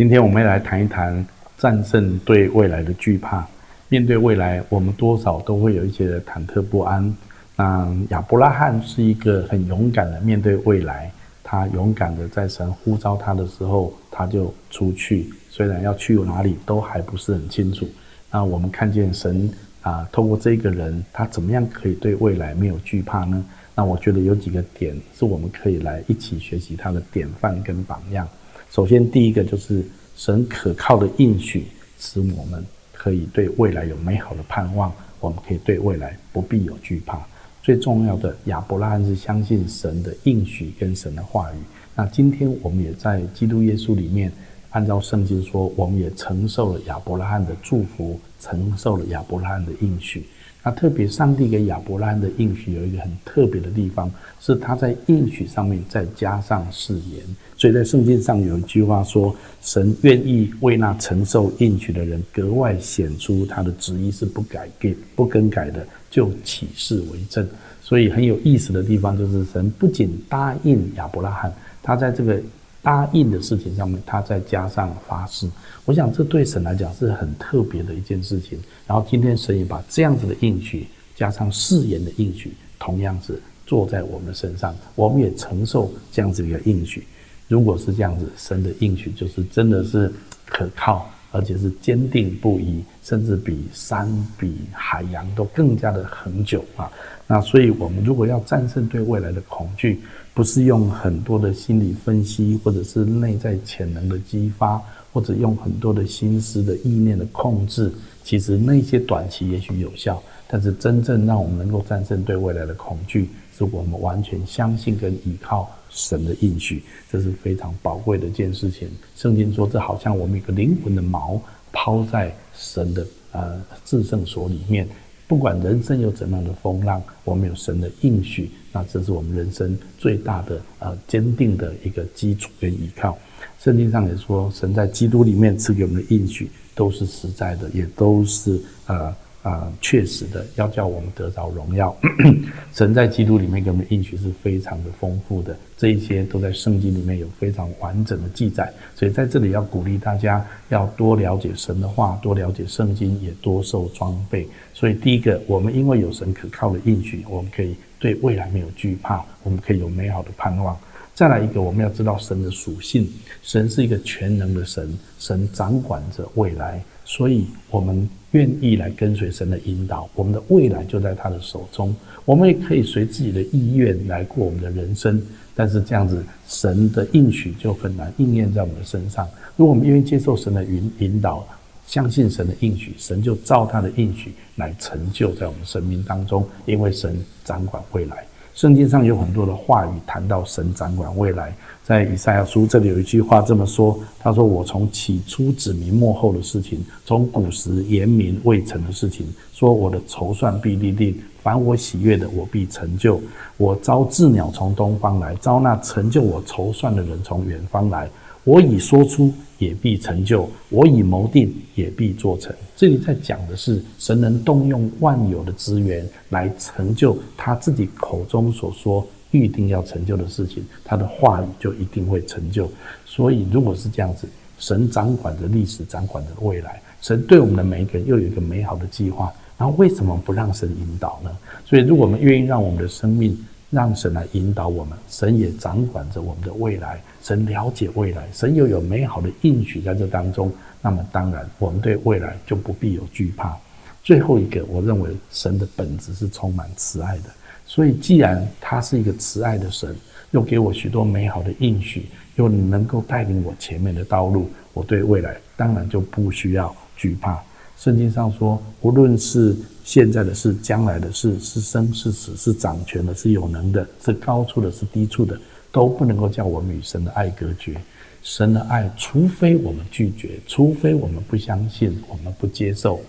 今天我们来谈一谈战胜对未来的惧怕。面对未来，我们多少都会有一些忐忑不安。那亚伯拉罕是一个很勇敢的面对未来，他勇敢的在神呼召他的时候，他就出去。虽然要去哪里都还不是很清楚。那我们看见神啊，透过这个人，他怎么样可以对未来没有惧怕呢？那我觉得有几个点是我们可以来一起学习他的典范跟榜样。首先，第一个就是神可靠的应许，使我们可以对未来有美好的盼望，我们可以对未来不必有惧怕。最重要的，亚伯拉罕是相信神的应许跟神的话语。那今天我们也在基督耶稣里面，按照圣经说，我们也承受了亚伯拉罕的祝福，承受了亚伯拉罕的应许。那特别，上帝给亚伯拉罕的应许有一个很特别的地方，是他在应许上面再加上誓言。所以在圣经上有一句话说：“神愿意为那承受应许的人格外显出他的旨意是不改变、不更改的，就起誓为证。”所以很有意思的地方就是，神不仅答应亚伯拉罕，他在这个。答应的事情上面，他再加上发誓，我想这对神来讲是很特别的一件事情。然后今天神也把这样子的应许加上誓言的应许，同样是做在我们身上，我们也承受这样子一个应许。如果是这样子，神的应许就是真的是可靠，而且是坚定不移，甚至比山比海洋都更加的恒久啊。那所以，我们如果要战胜对未来的恐惧，不是用很多的心理分析，或者是内在潜能的激发，或者用很多的心思的意念的控制。其实那些短期也许有效，但是真正让我们能够战胜对未来的恐惧，是我们完全相信跟依靠神的应许，这是非常宝贵的一件事情。圣经说，这好像我们一个灵魂的锚抛在神的呃至圣所里面。不管人生有怎样的风浪，我们有神的应许，那这是我们人生最大的呃坚定的一个基础跟依靠。圣经上也说，神在基督里面赐给我们的应许都是实在的，也都是呃。啊，确实的，要叫我们得着荣耀。神在基督里面给我们的应许是非常的丰富的，这一些都在圣经里面有非常完整的记载。所以在这里要鼓励大家，要多了解神的话，多了解圣经，也多受装备。所以第一个，我们因为有神可靠的应许，我们可以对未来没有惧怕，我们可以有美好的盼望。再来一个，我们要知道神的属性，神是一个全能的神，神掌管着未来，所以我们。愿意来跟随神的引导，我们的未来就在他的手中。我们也可以随自己的意愿来过我们的人生，但是这样子，神的应许就很难应验在我们的身上。如果我们愿意接受神的引引导，相信神的应许，神就照他的应许来成就在我们生命当中，因为神掌管未来。圣经上有很多的话语谈到神掌管未来，在以赛亚书这里有一句话这么说：“他说我从起初指明幕后的事情，从古时言明未成的事情，说我的筹算必立定，凡我喜悦的，我必成就。我招鸷鸟从东方来，招那成就我筹算的人从远方来。我已说出。”也必成就，我已谋定，也必做成。这里在讲的是神能动用万有的资源来成就他自己口中所说预定要成就的事情，他的话语就一定会成就。所以，如果是这样子，神掌管着历史，掌管着未来，神对我们的每一个人又有一个美好的计划。然后，为什么不让神引导呢？所以，如果我们愿意让我们的生命，让神来引导我们，神也掌管着我们的未来，神了解未来，神又有美好的应许在这当中，那么当然我们对未来就不必有惧怕。最后一个，我认为神的本质是充满慈爱的，所以既然他是一个慈爱的神，又给我许多美好的应许，又能够带领我前面的道路，我对未来当然就不需要惧怕。圣经上说，无论是现在的事、将来的事，是生是死，是掌权的，是有能的，是高处的，是低处的，都不能够叫我们与神的爱隔绝。神的爱，除非我们拒绝，除非我们不相信，我们不接受，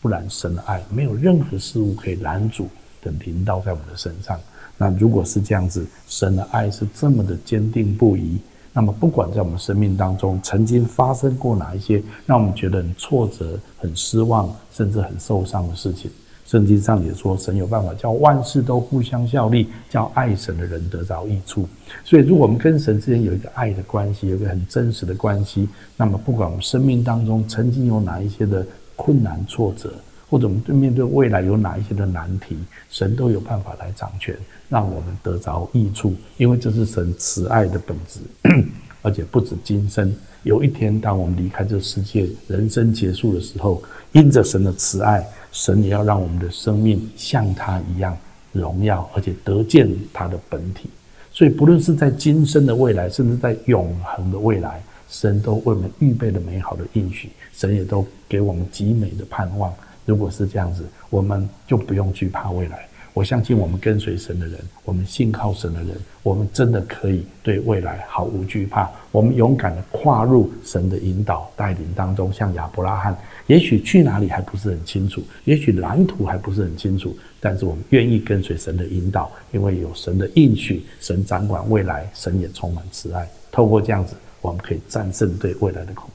不然神的爱没有任何事物可以拦阻的临到在我们的身上。那如果是这样子，神的爱是这么的坚定不移。那么，不管在我们生命当中曾经发生过哪一些让我们觉得很挫折、很失望，甚至很受伤的事情，圣经上也说，神有办法叫万事都互相效力，叫爱神的人得着益处。所以，如果我们跟神之间有一个爱的关系，有一个很真实的关系，那么不管我们生命当中曾经有哪一些的困难挫折，或者我们对面对未来有哪一些的难题，神都有办法来掌权，让我们得着益处，因为这是神慈爱的本质，而且不止今生。有一天，当我们离开这世界，人生结束的时候，因着神的慈爱。神也要让我们的生命像他一样荣耀，而且得见他的本体。所以，不论是在今生的未来，甚至在永恒的未来，神都为我们预备了美好的应许，神也都给我们极美的盼望。如果是这样子，我们就不用惧怕未来。我相信我们跟随神的人，我们信靠神的人，我们真的可以对未来毫无惧怕。我们勇敢的跨入神的引导带领当中，像亚伯拉罕，也许去哪里还不是很清楚，也许蓝图还不是很清楚，但是我们愿意跟随神的引导，因为有神的应许，神掌管未来，神也充满慈爱。透过这样子，我们可以战胜对未来的恐。